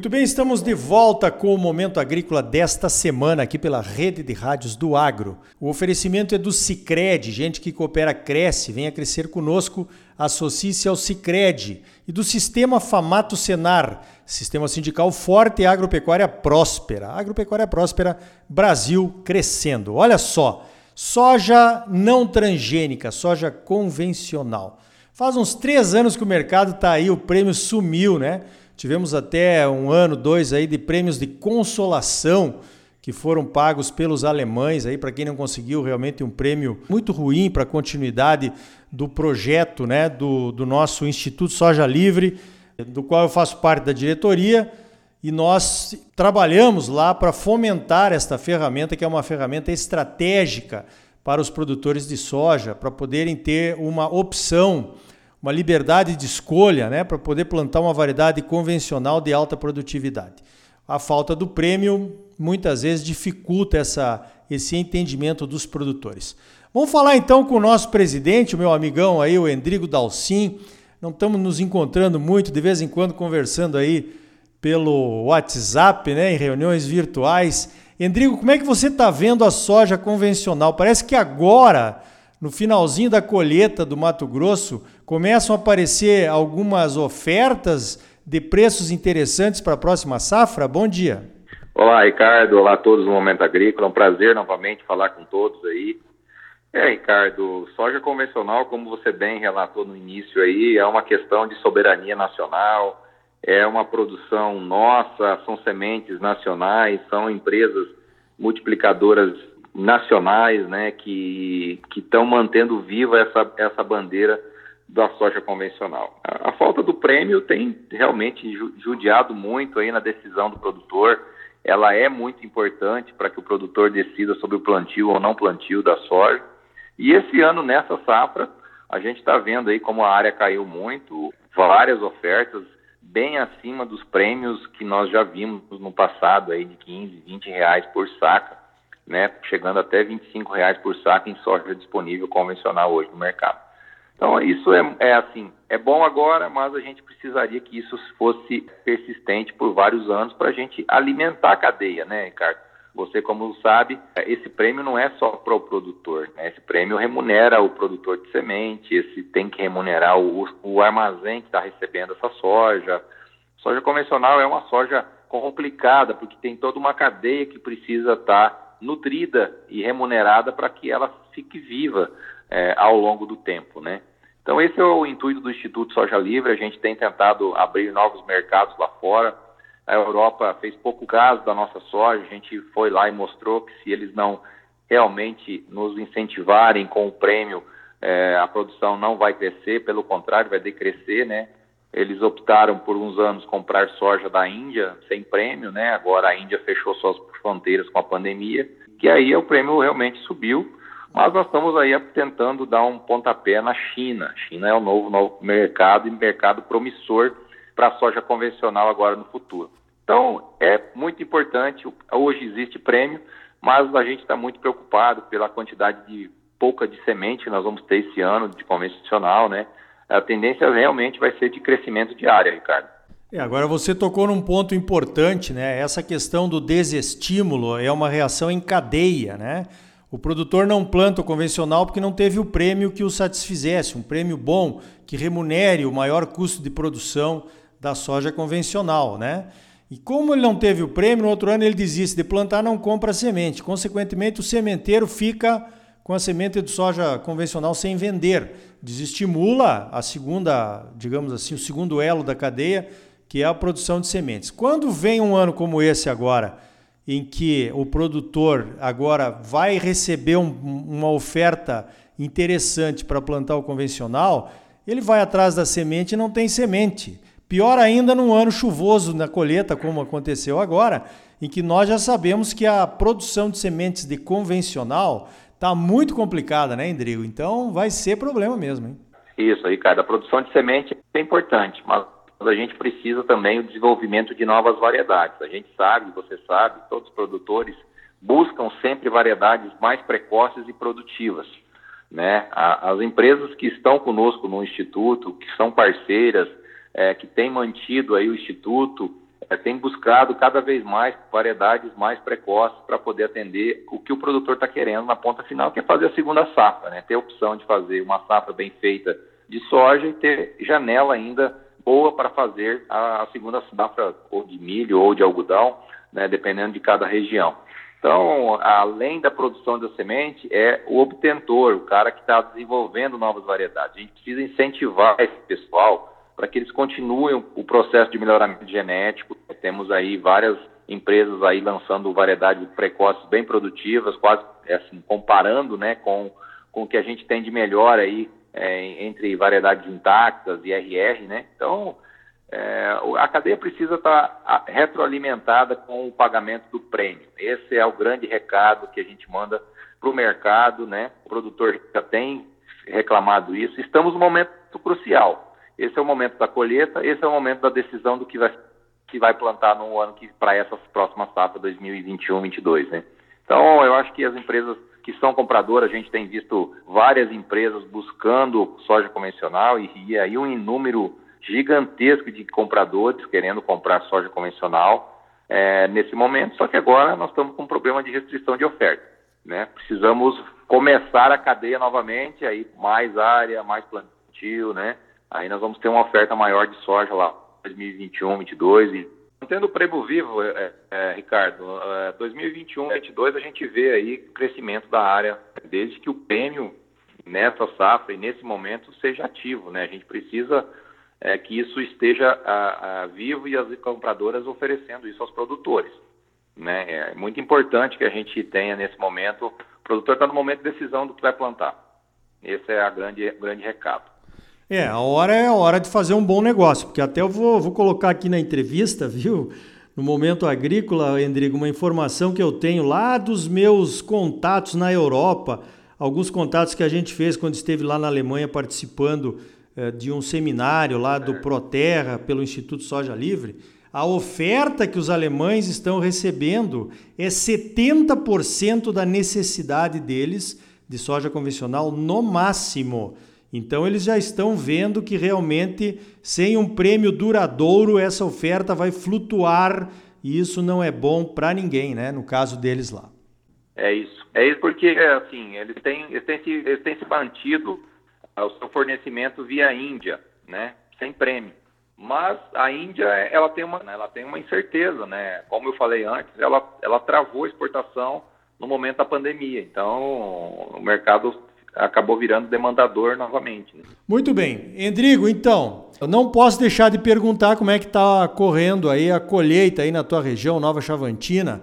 Muito bem, estamos de volta com o Momento Agrícola desta semana aqui pela Rede de Rádios do Agro. O oferecimento é do Cicred, gente que coopera cresce, venha crescer conosco, associe-se ao Cicred e do Sistema Famato Senar, Sistema Sindical Forte e Agropecuária Próspera. Agropecuária Próspera, Brasil crescendo. Olha só, soja não transgênica, soja convencional. Faz uns três anos que o mercado está aí, o prêmio sumiu, né? Tivemos até um ano, dois aí de prêmios de consolação que foram pagos pelos alemães aí. Para quem não conseguiu realmente um prêmio muito ruim para a continuidade do projeto, né, do, do nosso Instituto Soja Livre, do qual eu faço parte da diretoria. E nós trabalhamos lá para fomentar esta ferramenta que é uma ferramenta estratégica para os produtores de soja, para poderem ter uma opção uma liberdade de escolha né, para poder plantar uma variedade convencional de alta produtividade. A falta do prêmio muitas vezes dificulta essa, esse entendimento dos produtores. Vamos falar então com o nosso presidente, o meu amigão aí, o Endrigo Dalcin. Não estamos nos encontrando muito, de vez em quando conversando aí pelo WhatsApp, né, em reuniões virtuais. Endrigo, como é que você está vendo a soja convencional? Parece que agora no finalzinho da colheita do Mato Grosso, começam a aparecer algumas ofertas de preços interessantes para a próxima safra. Bom dia. Olá, Ricardo. Olá a todos no Momento Agrícola. É um prazer novamente falar com todos aí. É, Ricardo, soja convencional, como você bem relatou no início aí, é uma questão de soberania nacional, é uma produção nossa, são sementes nacionais, são empresas multiplicadoras nacionais, né, que estão mantendo viva essa, essa bandeira da soja convencional. A, a, falta do prêmio tem realmente judiado muito aí na decisão do produtor. Ela é muito importante para que o produtor decida sobre o plantio ou não plantio da soja. E esse ano, nessa safra, a gente está vendo aí como a área caiu muito, várias ofertas bem acima dos prêmios que nós já vimos no passado aí de 15, 20 reais por saca né, chegando até 25 reais por saco em soja disponível convencional hoje no mercado. Então isso é, é assim, é bom agora, mas a gente precisaria que isso fosse persistente por vários anos para a gente alimentar a cadeia, né, Ricardo? Você, como sabe, esse prêmio não é só para o produtor, né? esse prêmio remunera o produtor de semente, esse tem que remunerar o, o armazém que está recebendo essa soja. Soja convencional é uma soja complicada, porque tem toda uma cadeia que precisa estar tá nutrida e remunerada para que ela fique viva é, ao longo do tempo, né? Então esse é o intuito do Instituto Soja Livre. A gente tem tentado abrir novos mercados lá fora. A Europa fez pouco caso da nossa soja. A gente foi lá e mostrou que se eles não realmente nos incentivarem com o prêmio, é, a produção não vai crescer. Pelo contrário, vai decrescer, né? Eles optaram por uns anos comprar soja da Índia sem prêmio, né? Agora a Índia fechou suas fronteiras com a pandemia, que aí o prêmio realmente subiu, mas nós estamos aí tentando dar um pontapé na China. A China é o novo, novo mercado e mercado promissor para a soja convencional agora no futuro. Então, é muito importante, hoje existe prêmio, mas a gente está muito preocupado pela quantidade de pouca de semente que nós vamos ter esse ano de convencional, né? A tendência realmente vai ser de crescimento de área, Ricardo. É, agora você tocou num ponto importante, né? Essa questão do desestímulo é uma reação em cadeia, né? O produtor não planta o convencional porque não teve o prêmio que o satisfizesse, um prêmio bom que remunere o maior custo de produção da soja convencional, né? E como ele não teve o prêmio, no outro ano ele desiste de plantar, não compra semente. Consequentemente, o sementeiro fica com a semente de soja convencional sem vender. Desestimula a segunda, digamos assim, o segundo elo da cadeia que é a produção de sementes. Quando vem um ano como esse agora, em que o produtor agora vai receber um, uma oferta interessante para plantar o convencional, ele vai atrás da semente e não tem semente. Pior ainda num ano chuvoso na colheita, como aconteceu agora, em que nós já sabemos que a produção de sementes de convencional está muito complicada, né, Endrigo? Então vai ser problema mesmo, hein? Isso, Ricardo. A produção de semente é importante, mas a gente precisa também o desenvolvimento de novas variedades. A gente sabe, você sabe, todos os produtores buscam sempre variedades mais precoces e produtivas. Né? As empresas que estão conosco no Instituto, que são parceiras, é, que têm mantido aí o Instituto, é, tem buscado cada vez mais variedades mais precoces para poder atender o que o produtor está querendo na ponta final, que é fazer a segunda safra, né? Ter a opção de fazer uma safra bem feita de soja e ter janela ainda boa para fazer a, a segunda safra ou de milho ou de algodão, né? Dependendo de cada região. Então, além da produção da semente, é o obtentor, o cara que está desenvolvendo novas variedades. A gente precisa incentivar esse pessoal para que eles continuem o processo de melhoramento genético. Temos aí várias empresas aí lançando variedades precoces bem produtivas, quase assim, comparando né, com, com o que a gente tem de melhor aí é, entre variedades intactas e RR, né? Então, é, a cadeia precisa estar tá retroalimentada com o pagamento do prêmio. Esse é o grande recado que a gente manda para o mercado, né? O produtor já tem reclamado isso. Estamos num momento crucial esse é o momento da colheita, esse é o momento da decisão do que vai, que vai plantar no ano que para essa próxima safra 2021-22, né? Então, eu acho que as empresas que são compradoras, a gente tem visto várias empresas buscando soja convencional e, e aí um número gigantesco de compradores querendo comprar soja convencional é, nesse momento, só que agora nós estamos com um problema de restrição de oferta. Né? Precisamos começar a cadeia novamente, aí mais área, mais plantio, né? Aí nós vamos ter uma oferta maior de soja lá 2021, 2022 e Mantendo o prêmio vivo, é, é, Ricardo, é, 2021, 2022 a gente vê aí crescimento da área, desde que o prêmio nessa safra e nesse momento seja ativo, né? A gente precisa é, que isso esteja a, a, vivo e as compradoras oferecendo isso aos produtores, né? É muito importante que a gente tenha nesse momento, o produtor está no momento de decisão do que vai plantar. Esse é a grande, grande recado. É, a hora é a hora de fazer um bom negócio, porque até eu vou, vou colocar aqui na entrevista, viu? No momento agrícola, Endrigo, uma informação que eu tenho lá dos meus contatos na Europa, alguns contatos que a gente fez quando esteve lá na Alemanha participando eh, de um seminário lá do Proterra pelo Instituto Soja Livre. A oferta que os alemães estão recebendo é 70% da necessidade deles de soja convencional no máximo. Então eles já estão vendo que realmente sem um prêmio duradouro essa oferta vai flutuar e isso não é bom para ninguém, né? No caso deles lá. É isso. É isso porque assim eles têm eles têm se, eles têm se mantido o seu fornecimento via Índia, né? Sem prêmio. Mas a Índia ela tem uma ela tem uma incerteza, né? Como eu falei antes, ela ela travou a exportação no momento da pandemia. Então o mercado acabou virando demandador novamente. Né? Muito bem. Endrigo, então, eu não posso deixar de perguntar como é que está correndo aí a colheita aí na tua região, Nova Chavantina,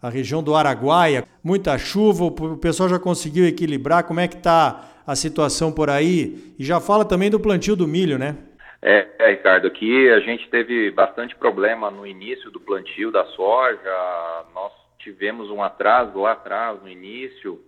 a região do Araguaia. Muita chuva, o pessoal já conseguiu equilibrar. Como é que está a situação por aí? E já fala também do plantio do milho, né? É, é, Ricardo, aqui a gente teve bastante problema no início do plantio da soja. Nós tivemos um atraso lá atrás no início,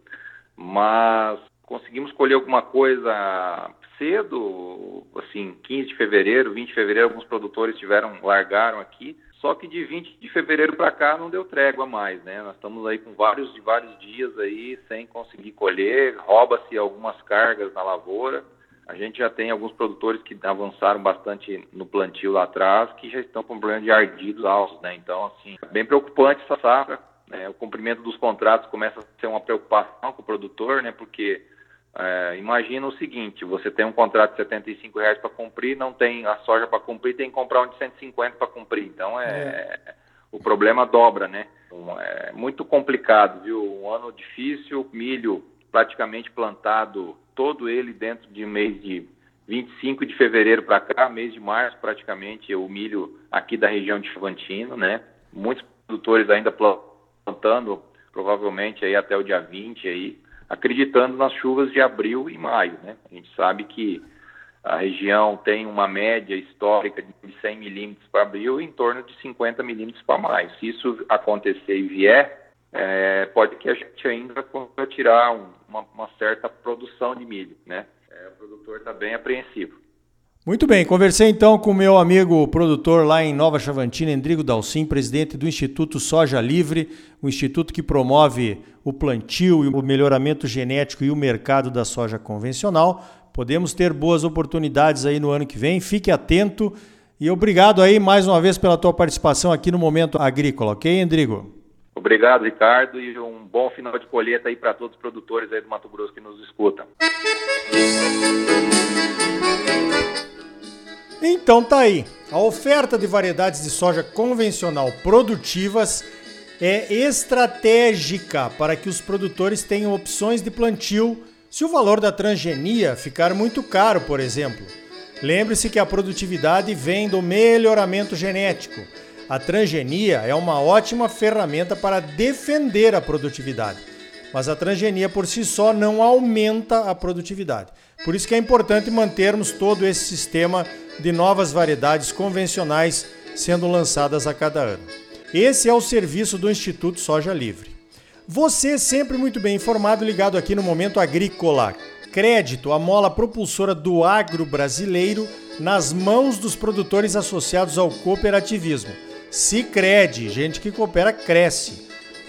mas conseguimos colher alguma coisa cedo, assim, 15 de fevereiro, 20 de fevereiro, alguns produtores tiveram, largaram aqui, só que de 20 de fevereiro para cá não deu trégua mais, né? Nós estamos aí com vários de vários dias aí sem conseguir colher, rouba-se algumas cargas na lavoura. A gente já tem alguns produtores que avançaram bastante no plantio lá atrás, que já estão com problema de ardidos altos, né? Então, assim, é bem preocupante essa safra. Né? O cumprimento dos contratos começa a ser uma preocupação com o produtor, né? Porque é, imagina o seguinte: você tem um contrato de 75 reais para cumprir, não tem a soja para cumprir, tem que comprar um de 150 para cumprir. Então é, é, o problema dobra, né? Então, é muito complicado, viu? Um ano difícil, milho praticamente plantado todo ele dentro de mês de 25 de fevereiro para cá, mês de março praticamente o milho aqui da região de Chavantino, né? Muitos produtores ainda plantando, provavelmente aí até o dia 20 aí acreditando nas chuvas de abril e maio. Né? A gente sabe que a região tem uma média histórica de 100 milímetros para abril e em torno de 50 milímetros para maio. Se isso acontecer e vier, é, pode que a gente ainda consiga tirar um, uma, uma, certa produção de milho. Né? É, o produtor está bem apreensivo. Muito bem, conversei então com o meu amigo produtor lá em Nova Chavantina, Endrigo Dalcin, presidente do Instituto Soja Livre, o instituto que promove o plantio e o melhoramento genético e o mercado da soja convencional. Podemos ter boas oportunidades aí no ano que vem, fique atento E obrigado aí mais uma vez pela tua participação aqui no Momento Agrícola, ok, Endrigo? Obrigado, Ricardo, e um bom final de colheita aí para todos os produtores aí do Mato Grosso que nos escutam. Então tá aí. A oferta de variedades de soja convencional produtivas é estratégica para que os produtores tenham opções de plantio se o valor da transgenia ficar muito caro, por exemplo. Lembre-se que a produtividade vem do melhoramento genético. A transgenia é uma ótima ferramenta para defender a produtividade, mas a transgenia por si só não aumenta a produtividade. Por isso que é importante mantermos todo esse sistema de novas variedades convencionais sendo lançadas a cada ano. Esse é o serviço do Instituto Soja Livre. Você sempre muito bem informado, ligado aqui no Momento Agrícola. Crédito, a mola propulsora do agro brasileiro nas mãos dos produtores associados ao cooperativismo. Cicred, gente que coopera cresce.